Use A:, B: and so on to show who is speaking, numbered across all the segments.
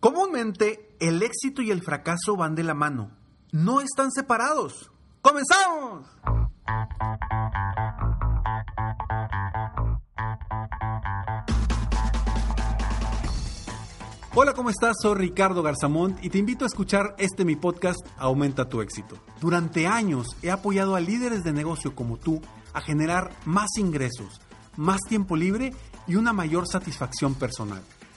A: Comúnmente, el éxito y el fracaso van de la mano. No están separados. ¡Comenzamos! Hola, ¿cómo estás? Soy Ricardo Garzamont y te invito a escuchar este mi podcast Aumenta tu éxito. Durante años he apoyado a líderes de negocio como tú a generar más ingresos, más tiempo libre y una mayor satisfacción personal.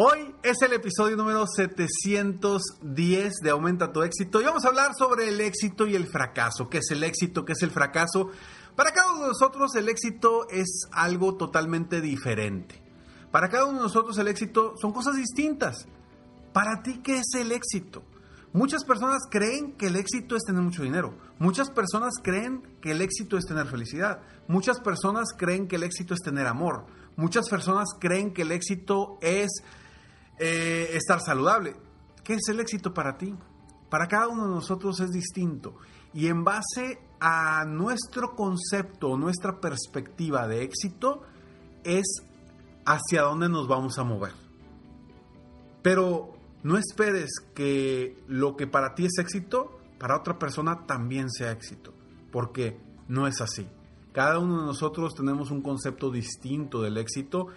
A: Hoy es el episodio número 710 de Aumenta tu éxito y vamos a hablar sobre el éxito y el fracaso. ¿Qué es el éxito? ¿Qué es el fracaso? Para cada uno de nosotros el éxito es algo totalmente diferente. Para cada uno de nosotros el éxito son cosas distintas. Para ti, ¿qué es el éxito? Muchas personas creen que el éxito es tener mucho dinero. Muchas personas creen que el éxito es tener felicidad. Muchas personas creen que el éxito es tener amor. Muchas personas creen que el éxito es eh, estar saludable. ¿Qué es el éxito para ti? Para cada uno de nosotros es distinto. Y en base a nuestro concepto, nuestra perspectiva de éxito, es hacia dónde nos vamos a mover. Pero no esperes que lo que para ti es éxito, para otra persona también sea éxito. Porque no es así. Cada uno de nosotros tenemos un concepto distinto del éxito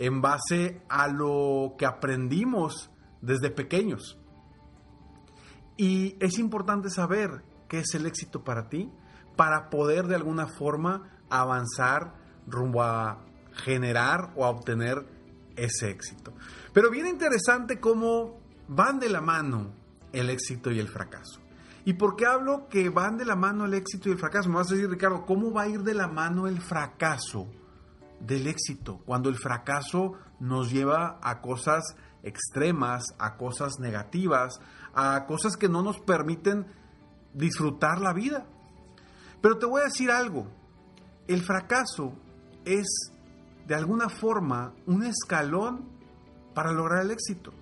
A: en base a lo que aprendimos desde pequeños. Y es importante saber qué es el éxito para ti, para poder de alguna forma avanzar rumbo a generar o a obtener ese éxito. Pero bien interesante cómo van de la mano el éxito y el fracaso. ¿Y por qué hablo que van de la mano el éxito y el fracaso? Me vas a decir, Ricardo, ¿cómo va a ir de la mano el fracaso del éxito, cuando el fracaso nos lleva a cosas extremas, a cosas negativas, a cosas que no nos permiten disfrutar la vida. Pero te voy a decir algo, el fracaso es de alguna forma un escalón para lograr el éxito.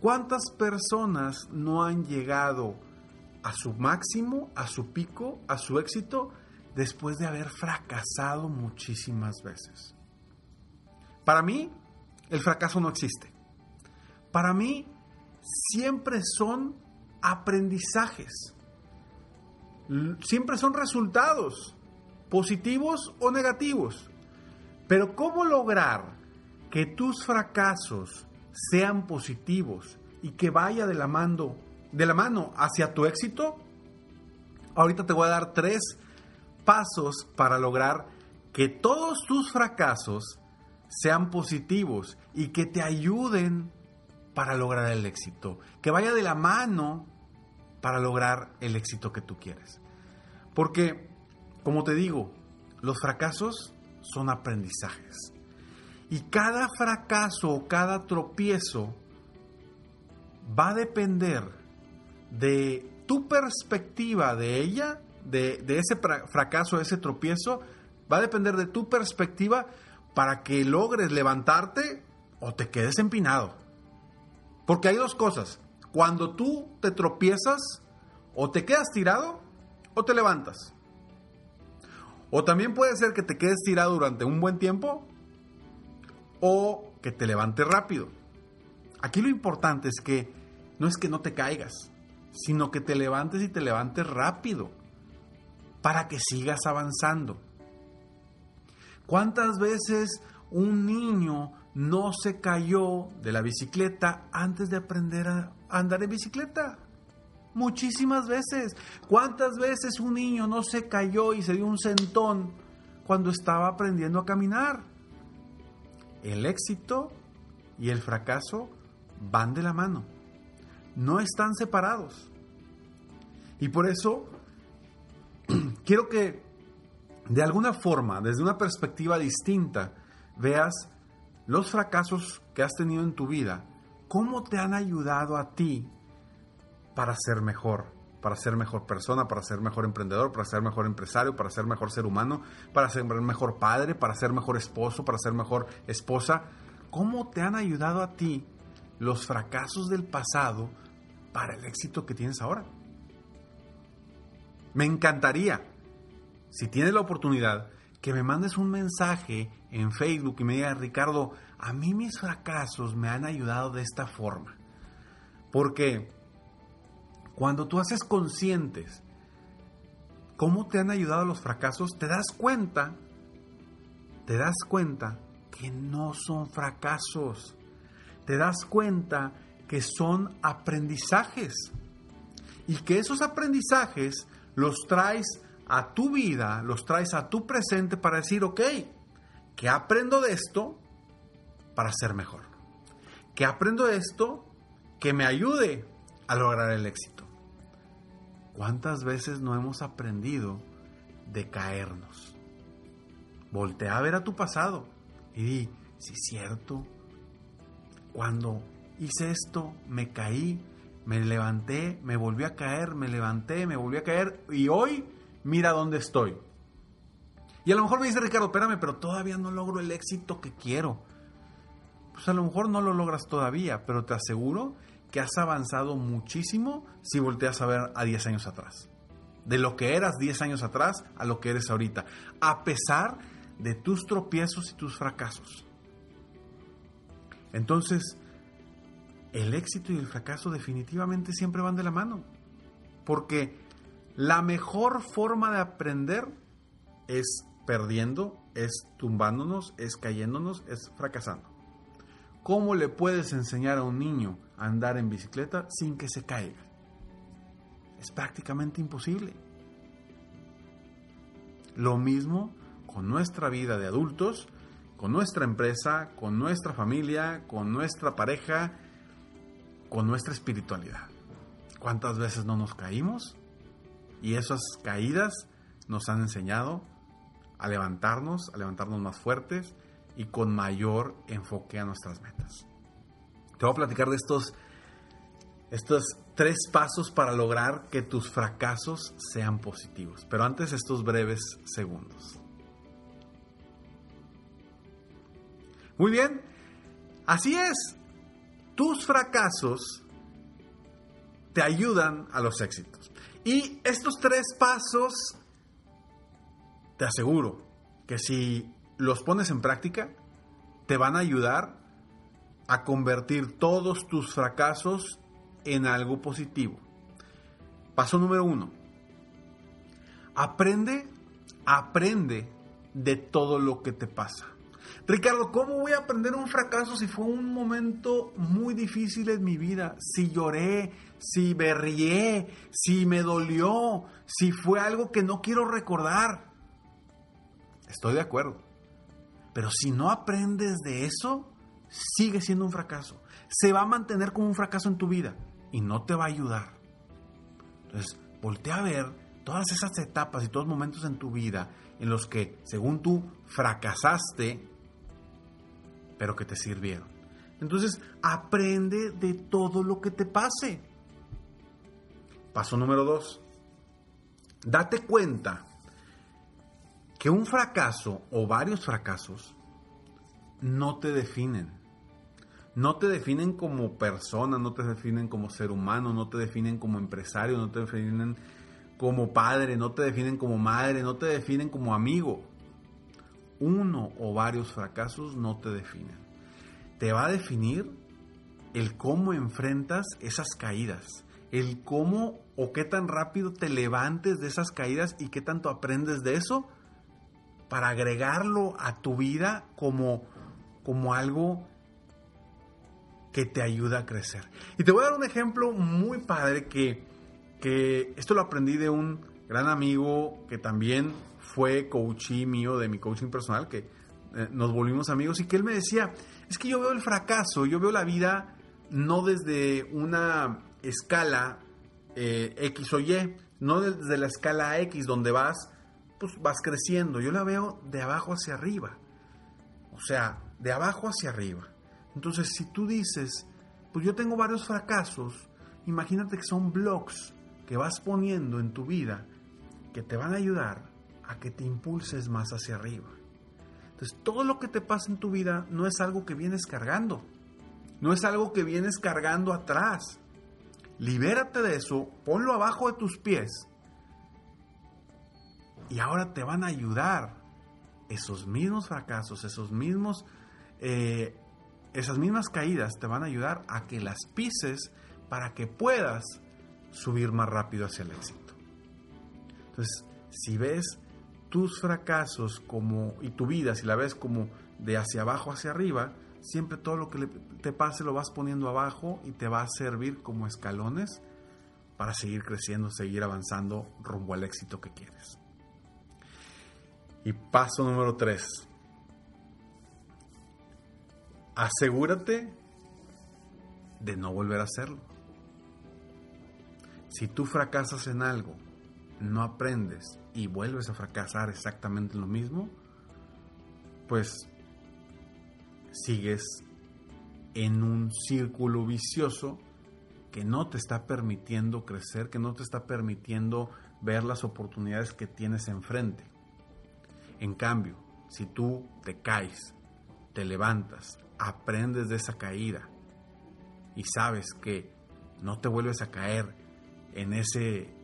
A: ¿Cuántas personas no han llegado a su máximo, a su pico, a su éxito después de haber fracasado muchísimas veces. Para mí, el fracaso no existe. Para mí, siempre son aprendizajes. Siempre son resultados, positivos o negativos. Pero ¿cómo lograr que tus fracasos sean positivos y que vaya de la mano, de la mano hacia tu éxito? Ahorita te voy a dar tres pasos para lograr que todos tus fracasos sean positivos y que te ayuden para lograr el éxito, que vaya de la mano para lograr el éxito que tú quieres. Porque, como te digo, los fracasos son aprendizajes. Y cada fracaso o cada tropiezo va a depender de tu perspectiva de ella de, ese fracaso, ese tropiezo, va a depender de tu perspectiva para que logres levantarte o te quedes empinado. Porque hay dos cosas. Cuando tú te tropiezas, o te quedas tirado o te levantas. O también puede ser que te quedes tirado durante un buen tiempo o que te levantes rápido. Aquí lo importante es que no es que no te caigas, sino que te levantes y te levantes rápido para que sigas avanzando. ¿Cuántas veces un niño no se cayó de la bicicleta antes de aprender a andar en bicicleta? Muchísimas veces. ¿Cuántas veces un niño no se cayó y se dio un sentón cuando estaba aprendiendo a caminar? El éxito y el fracaso van de la mano. No están separados. Y por eso quiero que de alguna forma, desde una perspectiva distinta, veas los fracasos que has tenido en tu vida, cómo te han ayudado a ti para ser mejor, para ser mejor persona, para ser mejor emprendedor, para ser mejor empresario, para ser mejor ser humano, para ser mejor padre, para ser mejor esposo, para ser mejor esposa. ¿Cómo te han ayudado a ti los fracasos del pasado para el éxito que tienes ahora? Me encantaría, si tienes la oportunidad, que me mandes un mensaje en Facebook y me digas, Ricardo, a mí mis fracasos me han ayudado de esta forma. Porque cuando tú haces conscientes cómo te han ayudado los fracasos, te das cuenta, te das cuenta que no son fracasos. Te das cuenta que son aprendizajes. Y que esos aprendizajes los traes a tu vida, los traes a tu presente para decir, ok, ¿qué aprendo de esto para ser mejor? ¿Qué aprendo de esto que me ayude a lograr el éxito? ¿Cuántas veces no hemos aprendido de caernos? Voltea a ver a tu pasado y di, si es cierto, cuando hice esto, me caí, me levanté, me volví a caer, me levanté, me volví a caer y hoy mira dónde estoy. Y a lo mejor me dice Ricardo, espérame, pero todavía no logro el éxito que quiero. Pues a lo mejor no lo logras todavía, pero te aseguro que has avanzado muchísimo si volteas a ver a 10 años atrás. De lo que eras 10 años atrás a lo que eres ahorita. A pesar de tus tropiezos y tus fracasos. Entonces, el éxito y el fracaso definitivamente siempre van de la mano. Porque la mejor forma de aprender es perdiendo, es tumbándonos, es cayéndonos, es fracasando. ¿Cómo le puedes enseñar a un niño a andar en bicicleta sin que se caiga? Es prácticamente imposible. Lo mismo con nuestra vida de adultos, con nuestra empresa, con nuestra familia, con nuestra pareja, con nuestra espiritualidad. ¿Cuántas veces no nos caímos? Y esas caídas nos han enseñado a levantarnos, a levantarnos más fuertes y con mayor enfoque a nuestras metas. Te voy a platicar de estos, estos tres pasos para lograr que tus fracasos sean positivos. Pero antes estos breves segundos. Muy bien, así es. Tus fracasos te ayudan a los éxitos. Y estos tres pasos, te aseguro que si los pones en práctica, te van a ayudar a convertir todos tus fracasos en algo positivo. Paso número uno. Aprende, aprende de todo lo que te pasa. Ricardo, ¿cómo voy a aprender un fracaso si fue un momento muy difícil en mi vida? Si lloré, si berrié, si me dolió, si fue algo que no quiero recordar. Estoy de acuerdo. Pero si no aprendes de eso, sigue siendo un fracaso. Se va a mantener como un fracaso en tu vida y no te va a ayudar. Entonces, voltea a ver todas esas etapas y todos los momentos en tu vida en los que, según tú, fracasaste pero que te sirvieron. Entonces, aprende de todo lo que te pase. Paso número dos. Date cuenta que un fracaso o varios fracasos no te definen. No te definen como persona, no te definen como ser humano, no te definen como empresario, no te definen como padre, no te definen como madre, no te definen como amigo uno o varios fracasos no te definen. Te va a definir el cómo enfrentas esas caídas, el cómo o qué tan rápido te levantes de esas caídas y qué tanto aprendes de eso para agregarlo a tu vida como, como algo que te ayuda a crecer. Y te voy a dar un ejemplo muy padre que, que esto lo aprendí de un gran amigo que también fue coachí mío de mi coaching personal, que eh, nos volvimos amigos y que él me decía, es que yo veo el fracaso, yo veo la vida no desde una escala eh, X o Y, no desde la escala X donde vas, pues vas creciendo, yo la veo de abajo hacia arriba, o sea, de abajo hacia arriba. Entonces, si tú dices, pues yo tengo varios fracasos, imagínate que son blogs, que vas poniendo en tu vida que te van a ayudar a que te impulses más hacia arriba. Entonces, todo lo que te pasa en tu vida no es algo que vienes cargando, no es algo que vienes cargando atrás. Libérate de eso, ponlo abajo de tus pies y ahora te van a ayudar esos mismos fracasos, esos mismos, eh, esas mismas caídas te van a ayudar a que las pises para que puedas subir más rápido hacia el éxito. Entonces, si ves tus fracasos como y tu vida, si la ves como de hacia abajo hacia arriba, siempre todo lo que te pase lo vas poniendo abajo y te va a servir como escalones para seguir creciendo, seguir avanzando rumbo al éxito que quieres. Y paso número 3. Asegúrate de no volver a hacerlo. Si tú fracasas en algo, no aprendes y vuelves a fracasar exactamente lo mismo, pues sigues en un círculo vicioso que no te está permitiendo crecer, que no te está permitiendo ver las oportunidades que tienes enfrente. En cambio, si tú te caes, te levantas, aprendes de esa caída y sabes que no te vuelves a caer en ese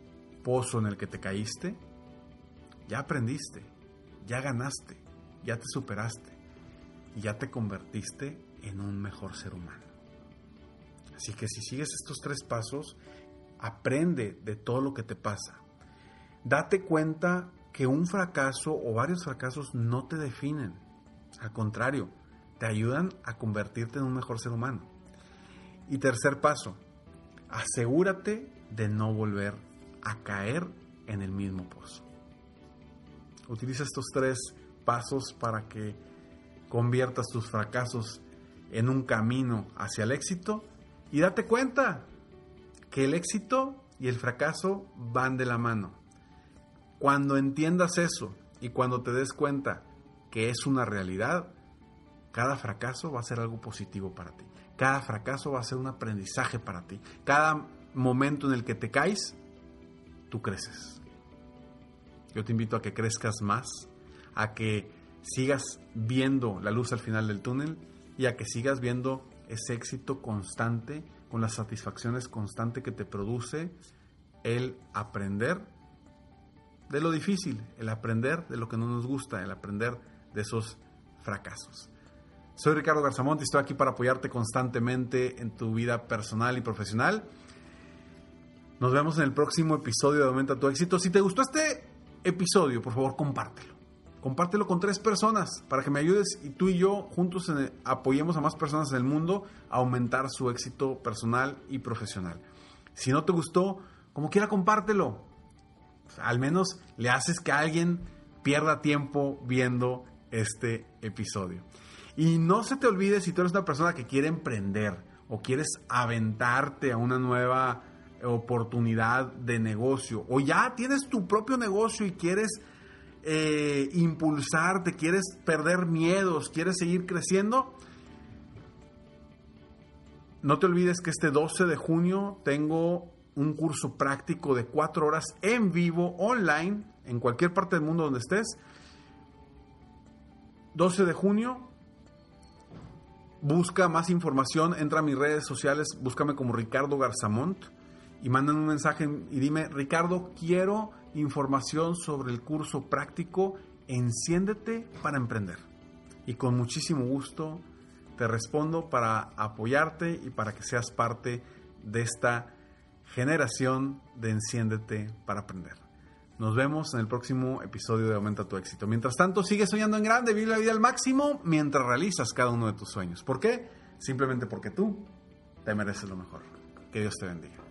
A: pozo en el que te caíste, ya aprendiste, ya ganaste, ya te superaste y ya te convertiste en un mejor ser humano. Así que si sigues estos tres pasos, aprende de todo lo que te pasa. Date cuenta que un fracaso o varios fracasos no te definen. Al contrario, te ayudan a convertirte en un mejor ser humano. Y tercer paso, asegúrate de no volver a caer en el mismo pozo. Utiliza estos tres pasos para que conviertas tus fracasos en un camino hacia el éxito y date cuenta que el éxito y el fracaso van de la mano. Cuando entiendas eso y cuando te des cuenta que es una realidad, cada fracaso va a ser algo positivo para ti. Cada fracaso va a ser un aprendizaje para ti. Cada momento en el que te caes, creces. Yo te invito a que crezcas más, a que sigas viendo la luz al final del túnel y a que sigas viendo ese éxito constante, con las satisfacciones constantes que te produce el aprender de lo difícil, el aprender de lo que no nos gusta, el aprender de esos fracasos. Soy Ricardo Garzamont y estoy aquí para apoyarte constantemente en tu vida personal y profesional. Nos vemos en el próximo episodio de Aumenta tu éxito. Si te gustó este episodio, por favor, compártelo. Compártelo con tres personas para que me ayudes y tú y yo juntos apoyemos a más personas en el mundo a aumentar su éxito personal y profesional. Si no te gustó, como quiera, compártelo al menos le haces que alguien pierda tiempo viendo este episodio. Y no se te olvide si tú eres una persona que quiere emprender o quieres aventarte a una nueva oportunidad de negocio o ya tienes tu propio negocio y quieres eh, impulsarte, quieres perder miedos, quieres seguir creciendo, no te olvides que este 12 de junio tengo un curso práctico de cuatro horas en vivo, online, en cualquier parte del mundo donde estés. 12 de junio. Busca más información, entra a mis redes sociales, búscame como Ricardo Garzamont y mándame un mensaje y dime, Ricardo, quiero información sobre el curso práctico Enciéndete para emprender. Y con muchísimo gusto te respondo para apoyarte y para que seas parte de esta generación de Enciéndete para aprender. Nos vemos en el próximo episodio de Aumenta tu éxito. Mientras tanto, sigue soñando en grande, vive la vida al máximo mientras realizas cada uno de tus sueños. ¿Por qué? Simplemente porque tú te mereces lo mejor. Que Dios te bendiga.